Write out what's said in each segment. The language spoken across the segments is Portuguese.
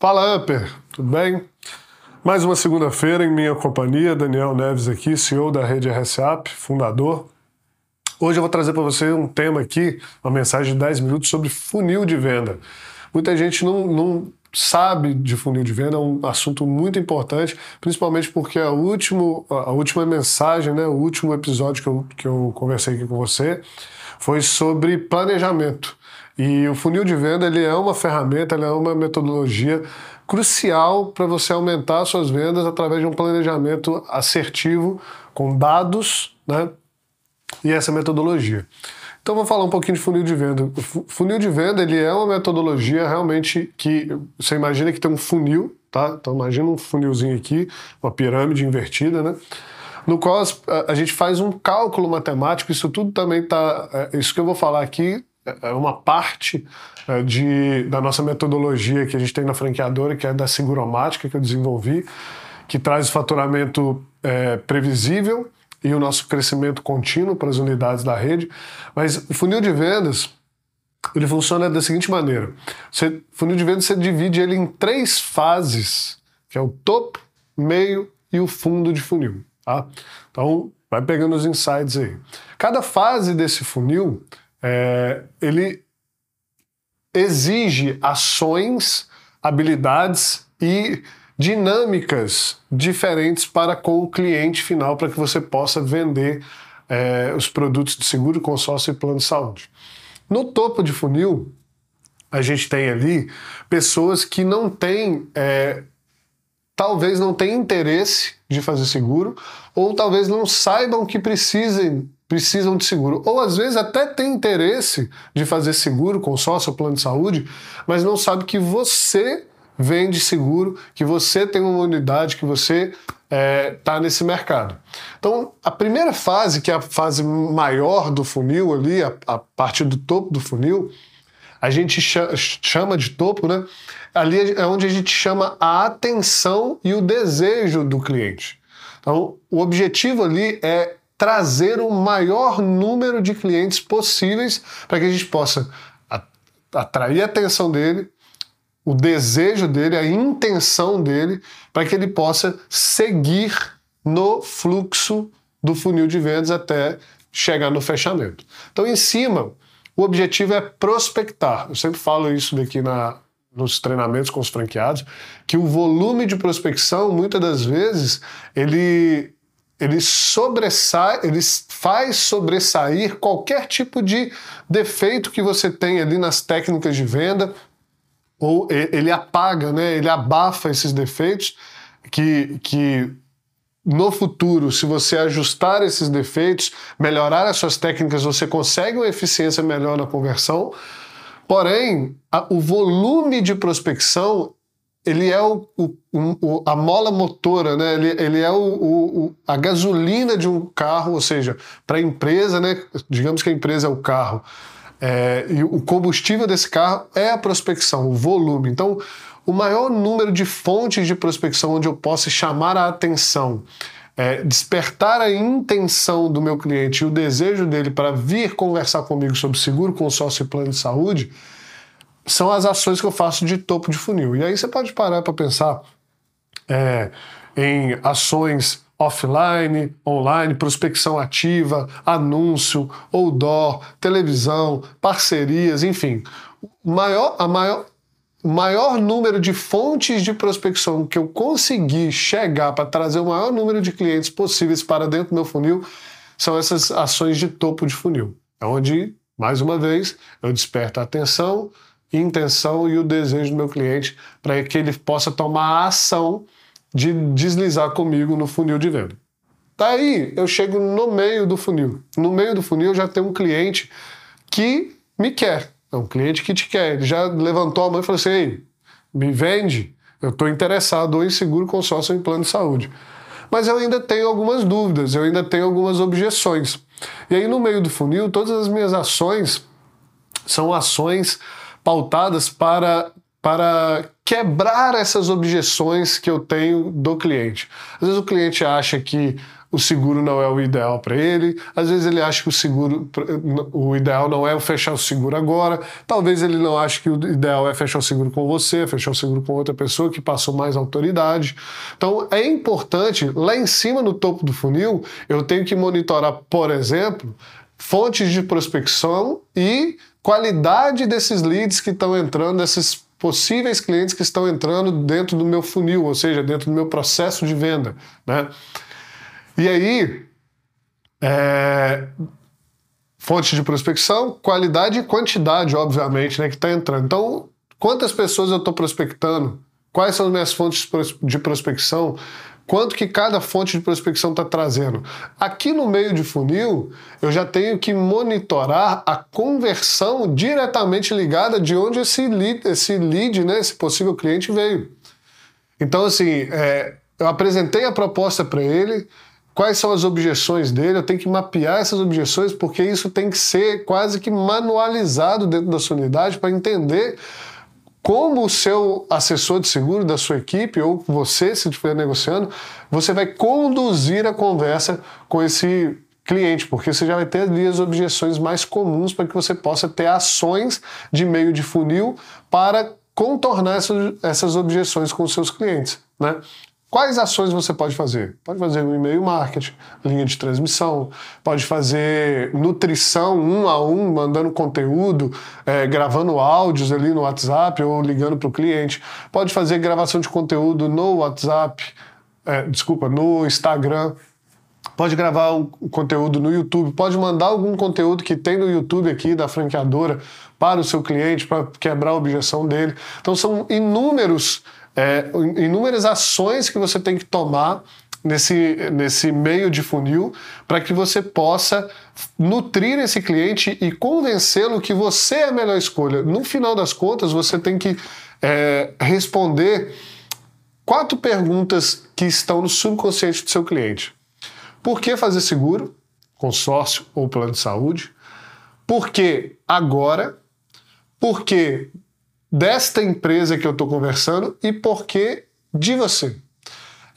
Fala, Upper, tudo bem? Mais uma segunda-feira em minha companhia, Daniel Neves aqui, CEO da rede RSAP, fundador. Hoje eu vou trazer para você um tema aqui, uma mensagem de 10 minutos sobre funil de venda. Muita gente não, não sabe de funil de venda, é um assunto muito importante, principalmente porque a, último, a última mensagem, né, o último episódio que eu, que eu conversei aqui com você foi sobre planejamento. E o funil de venda ele é uma ferramenta, ele é uma metodologia crucial para você aumentar suas vendas através de um planejamento assertivo com dados, né? E essa metodologia. Então vou falar um pouquinho de funil de venda. O funil de venda ele é uma metodologia realmente que você imagina que tem um funil, tá? Então imagina um funilzinho aqui, uma pirâmide invertida, né? no qual a gente faz um cálculo matemático. Isso tudo também tá, é, isso que eu vou falar aqui é uma parte é, de, da nossa metodologia que a gente tem na franqueadora, que é da Seguromática, que eu desenvolvi, que traz faturamento é, previsível e o nosso crescimento contínuo para as unidades da rede. Mas o funil de vendas, ele funciona da seguinte maneira. Você, funil de vendas, você divide ele em três fases, que é o topo, meio e o fundo de funil. Tá? Então, vai pegando os insights aí. Cada fase desse funil é, ele exige ações, habilidades e dinâmicas diferentes para com o cliente final para que você possa vender é, os produtos de seguro, consórcio e plano de saúde. No topo de funil, a gente tem ali pessoas que não têm, é, talvez não tenham interesse de fazer seguro, ou talvez não saibam que precisem precisam de seguro. Ou às vezes até tem interesse de fazer seguro, consórcio, plano de saúde, mas não sabe que você vende seguro, que você tem uma unidade, que você está é, tá nesse mercado. Então, a primeira fase, que é a fase maior do funil ali, a, a partir do topo do funil, a gente chama de topo, né? Ali é onde a gente chama a atenção e o desejo do cliente. Então, o objetivo ali é trazer o maior número de clientes possíveis para que a gente possa atrair a atenção dele, o desejo dele, a intenção dele, para que ele possa seguir no fluxo do funil de vendas até chegar no fechamento. Então, em cima, o objetivo é prospectar. Eu sempre falo isso daqui na, nos treinamentos com os franqueados, que o volume de prospecção, muitas das vezes, ele ele sobressai, ele faz sobressair qualquer tipo de defeito que você tem ali nas técnicas de venda, ou ele apaga, né, ele abafa esses defeitos que, que no futuro, se você ajustar esses defeitos, melhorar as suas técnicas, você consegue uma eficiência melhor na conversão. Porém, a, o volume de prospecção ele é o, o, o, a mola motora, né? ele, ele é o, a gasolina de um carro, ou seja, para a empresa, né? digamos que a empresa é o carro, é, e o combustível desse carro é a prospecção, o volume. Então, o maior número de fontes de prospecção onde eu possa chamar a atenção, é, despertar a intenção do meu cliente e o desejo dele para vir conversar comigo sobre seguro, consórcio e plano de saúde, são as ações que eu faço de topo de funil. E aí você pode parar para pensar é, em ações offline, online, prospecção ativa, anúncio, outdoor, televisão, parcerias, enfim. Maior, a maior, o maior número de fontes de prospecção que eu consegui chegar para trazer o maior número de clientes possíveis para dentro do meu funil são essas ações de topo de funil. É onde, mais uma vez, eu desperto a atenção, intenção e o desejo do meu cliente para que ele possa tomar a ação de deslizar comigo no funil de venda. Daí eu chego no meio do funil. No meio do funil eu já tenho um cliente que me quer. É um cliente que te quer. Ele já levantou a mão e falou assim: Ei, me vende. Eu estou interessado em seguro consórcio em plano de saúde. Mas eu ainda tenho algumas dúvidas, eu ainda tenho algumas objeções. E aí, no meio do funil, todas as minhas ações são ações pautadas para para quebrar essas objeções que eu tenho do cliente. Às vezes o cliente acha que o seguro não é o ideal para ele, às vezes ele acha que o seguro, o ideal não é fechar o seguro agora, talvez ele não ache que o ideal é fechar o seguro com você, fechar o seguro com outra pessoa que passou mais autoridade. Então é importante, lá em cima no topo do funil, eu tenho que monitorar, por exemplo, fontes de prospecção e qualidade desses leads que estão entrando, desses possíveis clientes que estão entrando dentro do meu funil, ou seja, dentro do meu processo de venda, né? E aí, é, fonte de prospecção, qualidade e quantidade, obviamente, né, que está entrando. Então, quantas pessoas eu estou prospectando? Quais são as minhas fontes de prospecção? Quanto que cada fonte de prospecção está trazendo? Aqui no meio de funil, eu já tenho que monitorar a conversão diretamente ligada de onde esse lead, esse lead né, esse possível cliente veio. Então, assim, é, eu apresentei a proposta para ele, quais são as objeções dele, eu tenho que mapear essas objeções, porque isso tem que ser quase que manualizado dentro da sua unidade para entender como o seu assessor de seguro da sua equipe, ou você, se estiver negociando, você vai conduzir a conversa com esse cliente, porque você já vai ter ali as objeções mais comuns para que você possa ter ações de meio de funil para contornar essas, essas objeções com os seus clientes. Né? Quais ações você pode fazer? Pode fazer um e-mail marketing, linha de transmissão, pode fazer nutrição um a um, mandando conteúdo, é, gravando áudios ali no WhatsApp ou ligando para o cliente. Pode fazer gravação de conteúdo no WhatsApp, é, desculpa, no Instagram. Pode gravar um conteúdo no YouTube, pode mandar algum conteúdo que tem no YouTube aqui da franqueadora para o seu cliente, para quebrar a objeção dele. Então são inúmeros é, inúmeras ações que você tem que tomar nesse, nesse meio de funil para que você possa nutrir esse cliente e convencê-lo que você é a melhor escolha. No final das contas, você tem que é, responder quatro perguntas que estão no subconsciente do seu cliente. Por que fazer seguro, consórcio ou plano de saúde? Por que agora? Por que desta empresa que eu estou conversando e por que de você?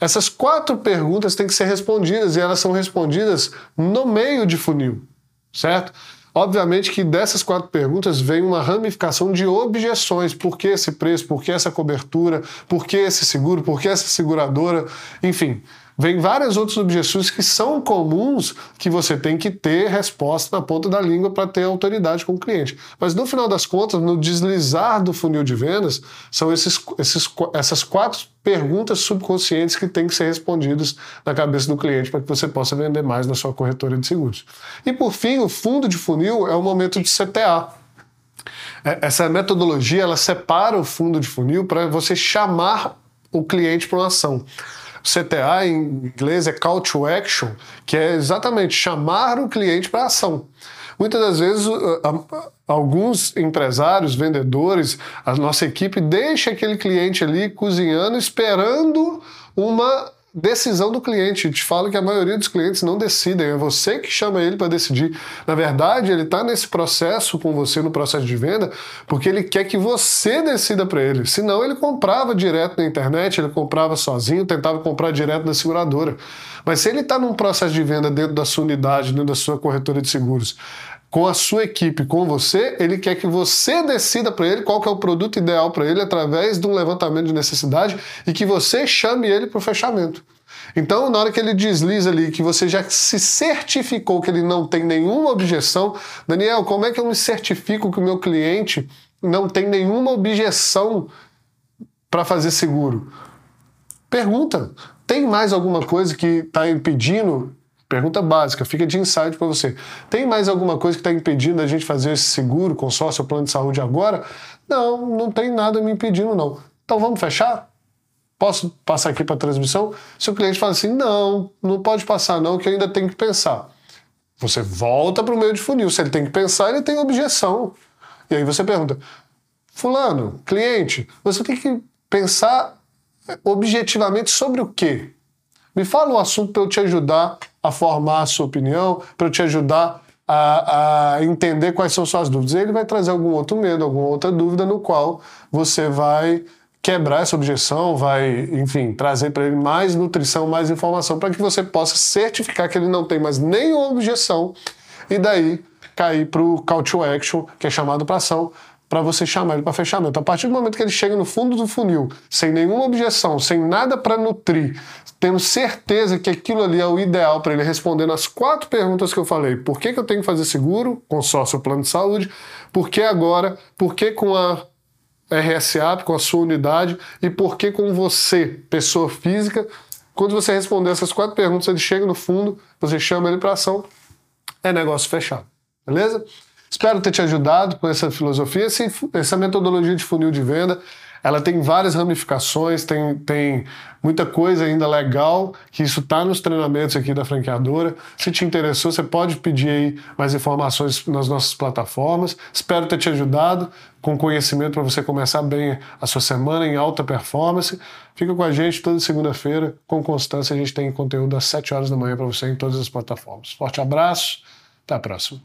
Essas quatro perguntas têm que ser respondidas e elas são respondidas no meio de funil, certo? Obviamente que dessas quatro perguntas vem uma ramificação de objeções. Por que esse preço? Por que essa cobertura? Por que esse seguro? Por que essa seguradora? Enfim, Vem várias outras objeções que são comuns que você tem que ter resposta na ponta da língua para ter autoridade com o cliente. Mas no final das contas, no deslizar do funil de vendas, são esses, esses, essas quatro perguntas subconscientes que têm que ser respondidas na cabeça do cliente para que você possa vender mais na sua corretora de seguros. E por fim, o fundo de funil é o momento de CTA. É, essa metodologia ela separa o fundo de funil para você chamar o cliente para uma ação. CTA em inglês é Call to Action, que é exatamente chamar o cliente para ação. Muitas das vezes, alguns empresários, vendedores, a nossa equipe deixa aquele cliente ali cozinhando, esperando uma decisão do cliente. Eu te falo que a maioria dos clientes não decidem, é você que chama ele para decidir. Na verdade, ele está nesse processo com você, no processo de venda, porque ele quer que você decida para ele. Senão, ele comprava direto na internet, ele comprava sozinho, tentava comprar direto da seguradora. Mas se ele está num processo de venda dentro da sua unidade, dentro da sua corretora de seguros, com a sua equipe, com você, ele quer que você decida para ele qual é o produto ideal para ele através de um levantamento de necessidade e que você chame ele para o fechamento. Então, na hora que ele desliza ali, que você já se certificou que ele não tem nenhuma objeção, Daniel, como é que eu me certifico que o meu cliente não tem nenhuma objeção para fazer seguro? Pergunta. Tem mais alguma coisa que está impedindo Pergunta básica, fica de insight para você. Tem mais alguma coisa que está impedindo a gente fazer esse seguro, consórcio ou plano de saúde agora? Não, não tem nada me impedindo, não. Então vamos fechar? Posso passar aqui para a transmissão? Se o cliente fala assim, não, não pode passar não, que eu ainda tenho que pensar. Você volta para o meio de funil. Se ele tem que pensar, ele tem objeção. E aí você pergunta, fulano, cliente, você tem que pensar objetivamente sobre o quê? Me fala um assunto para eu te ajudar a formar a sua opinião, para eu te ajudar a, a entender quais são suas dúvidas. Ele vai trazer algum outro medo, alguma outra dúvida no qual você vai quebrar essa objeção, vai, enfim, trazer para ele mais nutrição, mais informação, para que você possa certificar que ele não tem mais nenhuma objeção e daí cair para o call to action, que é chamado para ação, para você chamar ele para fechamento. A partir do momento que ele chega no fundo do funil, sem nenhuma objeção, sem nada para nutrir, tendo certeza que aquilo ali é o ideal para ele respondendo as quatro perguntas que eu falei. Por que, que eu tenho que fazer seguro, consórcio plano de saúde? Por que agora? Por que com a RSA, com a sua unidade? E por que com você, pessoa física? Quando você responder essas quatro perguntas, ele chega no fundo, você chama ele para ação, é negócio fechado. Beleza? Espero ter te ajudado com essa filosofia, essa metodologia de funil de venda. Ela tem várias ramificações, tem, tem muita coisa ainda legal, que isso está nos treinamentos aqui da franqueadora. Se te interessou, você pode pedir aí mais informações nas nossas plataformas. Espero ter te ajudado com conhecimento para você começar bem a sua semana em alta performance. Fica com a gente toda segunda-feira, com constância. A gente tem conteúdo às 7 horas da manhã para você em todas as plataformas. Forte abraço, até a próxima.